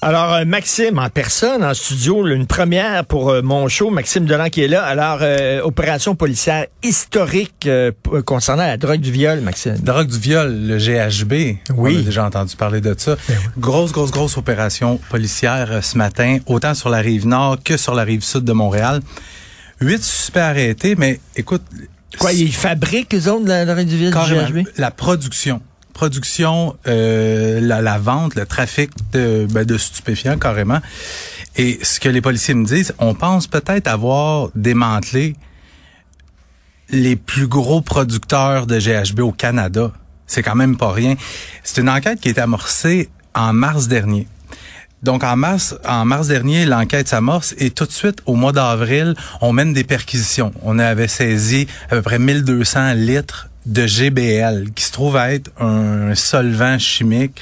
Alors, euh, Maxime, en personne, en studio, une première pour euh, mon show, Maxime Delan qui est là. Alors, euh, opération policière historique concernant la drogue du viol, Maxime. Drogue du viol, le GHB. Oui. On a déjà entendu parler de ça. Ben grosse, grosse, grosse opération policière ce matin, autant sur la rive nord que sur la rive sud de Montréal. Huit suspects arrêtés, mais écoute... Quoi, ils fabriquent, eux autres, la drogue du viol, du GHB? La production production, euh, la, vente, le trafic de, ben, de stupéfiants carrément. Et ce que les policiers me disent, on pense peut-être avoir démantelé les plus gros producteurs de GHB au Canada. C'est quand même pas rien. C'est une enquête qui été amorcée en mars dernier. Donc en mars, en mars dernier, l'enquête s'amorce et tout de suite, au mois d'avril, on mène des perquisitions. On avait saisi à peu près 1200 litres de GBL, qui se trouve être un solvant chimique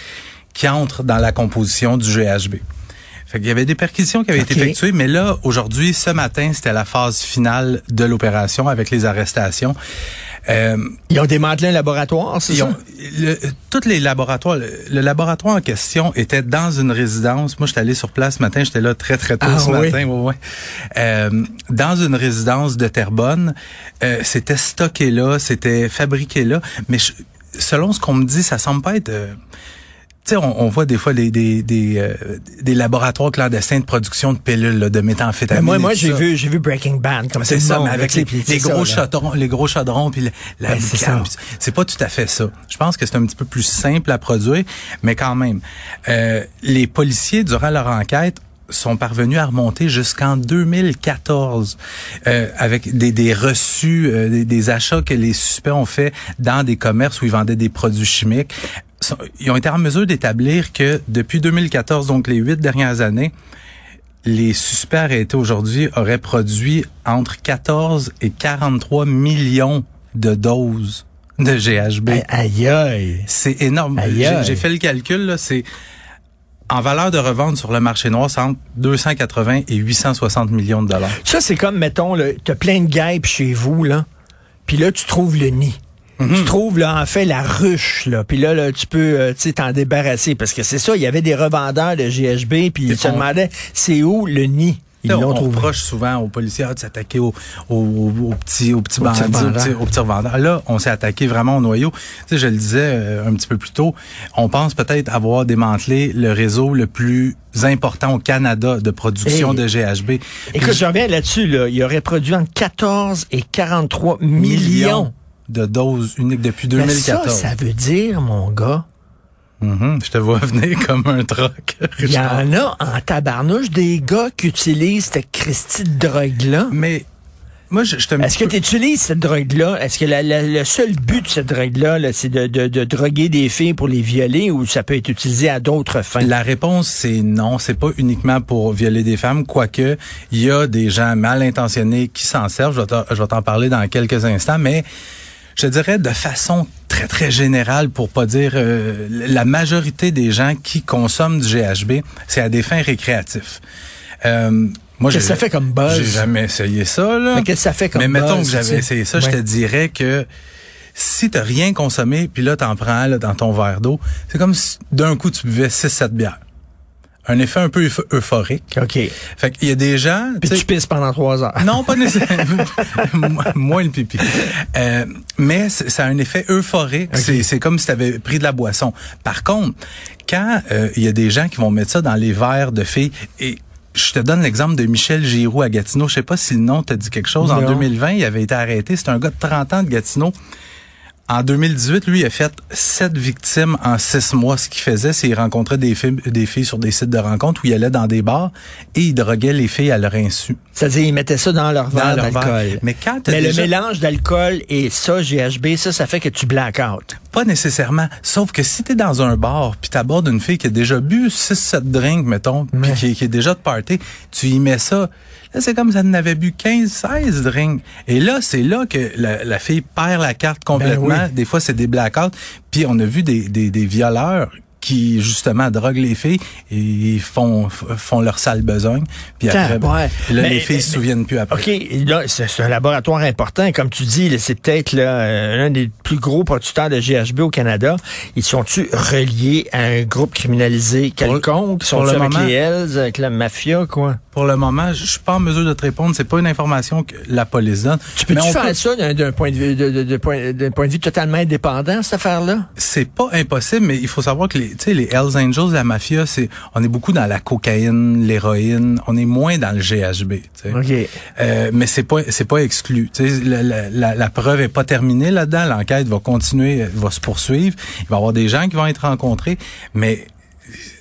qui entre dans la composition du GHB. Fait qu'il y avait des perquisitions qui avaient été effectuées, mais là, aujourd'hui, ce matin, c'était la phase finale de l'opération avec les arrestations. Euh, ils ont démantelé un laboratoire, c'est ça? tous les laboratoires, le, laboratoire en question était dans une résidence. Moi, j'étais allé sur place ce matin, j'étais là très, très tôt ah ce matin. Ouais, euh, dans une résidence de Terrebonne. Euh, c'était stocké là, c'était fabriqué là. Mais selon ce qu'on me dit, ça semble pas être... Tu sais, on, voit des fois des, des, des, euh, des, laboratoires clandestins de production de pilules, là, de méthamphétamine. moi, moi j'ai vu, j'ai vu Breaking Bad comme c'est ça, mais avec, les, les, gros chaudrons, les gros chaudrons, puis la, ben, c'est pas tout à fait ça. Je pense que c'est un petit peu plus simple à produire, mais quand même, euh, les policiers durant leur enquête sont parvenus à remonter jusqu'en 2014 euh, avec des, des reçus, euh, des, des, achats que les suspects ont fait dans des commerces où ils vendaient des produits chimiques ils ont été en mesure d'établir que depuis 2014, donc les huit dernières années, les suspects arrêtés aujourd'hui auraient produit entre 14 et 43 millions de doses de GHB. Aïe aïe. C'est énorme. J'ai fait le calcul, là, c'est en valeur de revente sur le marché noir, c'est entre 280 et 860 millions de dollars. Ça, c'est comme, mettons, tu as plein de guêpes chez vous, là, puis là, tu trouves le nid. Tu mhm. trouves là en fait la ruche là, puis là, là, tu peux euh, t'en débarrasser parce que c'est ça, il y avait des revendeurs de GHB puis ils se demandaient c'est où le nid? Ils on, on reproche souvent aux policiers ah, de s'attaquer aux, aux, petits aux petits bandits, aux petits, revendeurs. Là, on s'est attaqué vraiment au noyau. Tu sais, je le disais euh, un petit peu plus tôt, on pense peut-être avoir démantelé le réseau le plus important au Canada de production de GHB. Écoute, je reviens là-dessus. Là. Il aurait produit entre 14 et 43 millions de doses uniques depuis 2014. Ben ça, ça veut dire, mon gars, mm-hmm. Je te vois venir comme un troc. Il y en a en tabarnouche des gars qui utilisent cette Christie de drogue-là. Mais moi, je, je Est-ce que tu utilises cette drogue-là? Est-ce que le seul but de cette drogue-là, c'est de, de, de, droguer des filles pour les violer ou ça peut être utilisé à d'autres fins? La réponse, c'est non. C'est pas uniquement pour violer des femmes, quoique il y a des gens mal intentionnés qui s'en servent. Je vais t'en parler dans quelques instants, mais je dirais de façon très très générale, pour pas dire euh, la majorité des gens qui consomment du GHB, c'est à des fins récréatives. Euh, moi, qu'est-ce que ça fait comme buzz? J'ai jamais essayé ça, là. Mais qu'est-ce que ça fait comme buzz? Mais mettons que j'avais essayé ça, je te dirais que si t'as rien consommé, puis là, t'en prends là, dans ton verre d'eau, c'est comme si d'un coup, tu buvais 6-7 bières un effet un peu euphorique. OK. Fait qu'il y a des gens... Puis tu pisses pendant trois heures. Non, pas nécessairement. Moins le pipi. Euh, mais ça a un effet euphorique. C'est comme si tu avais pris de la boisson. Par contre, quand euh, il y a des gens qui vont mettre ça dans les verres de filles et je te donne l'exemple de Michel Giroux à Gatineau. Je sais pas si le nom t'a dit quelque chose. En 2020, il avait été arrêté. C'est un gars de 30 ans de Gatineau. En 2018, lui, il a fait sept victimes en six mois. Ce qu'il faisait, c'est qu'il rencontrait des filles, des filles sur des sites de rencontres où il allait dans des bars et il droguait les filles à leur insu. C'est-à-dire, il mettait ça dans leur verre d'alcool. Mais quand Mais le mélange d'alcool et ça, GHB, ça, ça fait que tu black out. Pas nécessairement. Sauf que si t'es dans un bar puis t'abordes une fille qui a déjà bu 6-7 drinks, mettons, puis qui, qui, est déjà de party, tu y mets ça. Là, c'est comme si elle n'avait bu 15-16 drinks. Et là, c'est là que la, fille perd la carte complètement. Ben des fois, c'est des blackouts. Puis on a vu des, des, des violeurs qui justement droguent les filles et font font leur sale besogne. Puis après, ben, ouais. là, Mais- les filles se souviennent plus après. OK, là, c'est un laboratoire important. Comme tu dis, c'est peut-être euh, l'un des plus gros producteurs de GHB au Canada. Ils sont-tu reliés à un groupe criminalisé quelconque? Ils sont le avec moment- les Hells, avec la mafia, quoi? Pour le moment, je suis pas en mesure de te répondre. C'est pas une information que la police donne. Tu peux-tu Mais faire peut- ça d'un d'un point, de vue- de, de- de point, d'un point de vue totalement indépendant, cette affaire-là? C'est pas impossible, mais il faut savoir que les, tu sais, les Hells Angels, la mafia, c'est, on est beaucoup dans la cocaïne, l'héroïne. On est moins dans le GHB. tu sais. OK. Euh, mais c'est pas c'est pas exclu. Tu sais, la, la, la, la preuve est pas terminée là-dedans. L'enquête va continuer, va se poursuivre. Il va y avoir des gens qui vont être rencontrés, mais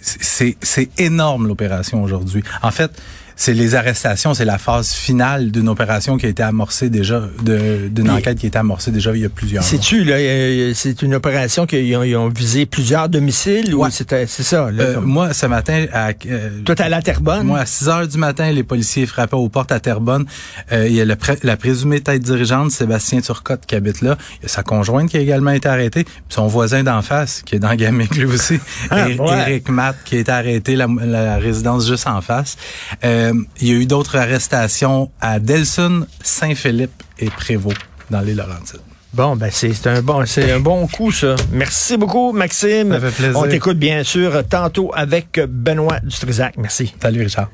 c'est c'est énorme l'opération aujourd'hui. En fait, c'est les arrestations, c'est la phase finale d'une opération qui a été amorcée déjà, d'une enquête qui a été amorcée déjà il y a plusieurs mois. C'est-tu, là, euh, c'est une opération qu'ils ont, ils ont visé plusieurs domiciles ou Ouais. c'était, c'est ça, là? Euh, moi, ce matin, à, euh, Toi, à la Terrebonne? Moi, à 6 heures du matin, les policiers frappaient aux portes à Terrebonne. Euh, il y a le la présumée tête dirigeante, Sébastien Turcotte, qui habite là. Il y a sa conjointe qui a également été arrêtée. Puis son voisin d'en face, qui est dans Gamic, lui aussi. Ah, ouais. Éric Matt, qui a été arrêté, la, la résidence juste en face. Euh, il y a eu d'autres arrestations à Delson, Saint-Philippe et Prévost, dans les Laurentides. Bon, ben c'est c'est un bon, c'est un bon coup ça. Merci beaucoup, Maxime. Ça fait plaisir. On t'écoute bien sûr tantôt avec Benoît Dutrisac. Merci. Salut, Richard.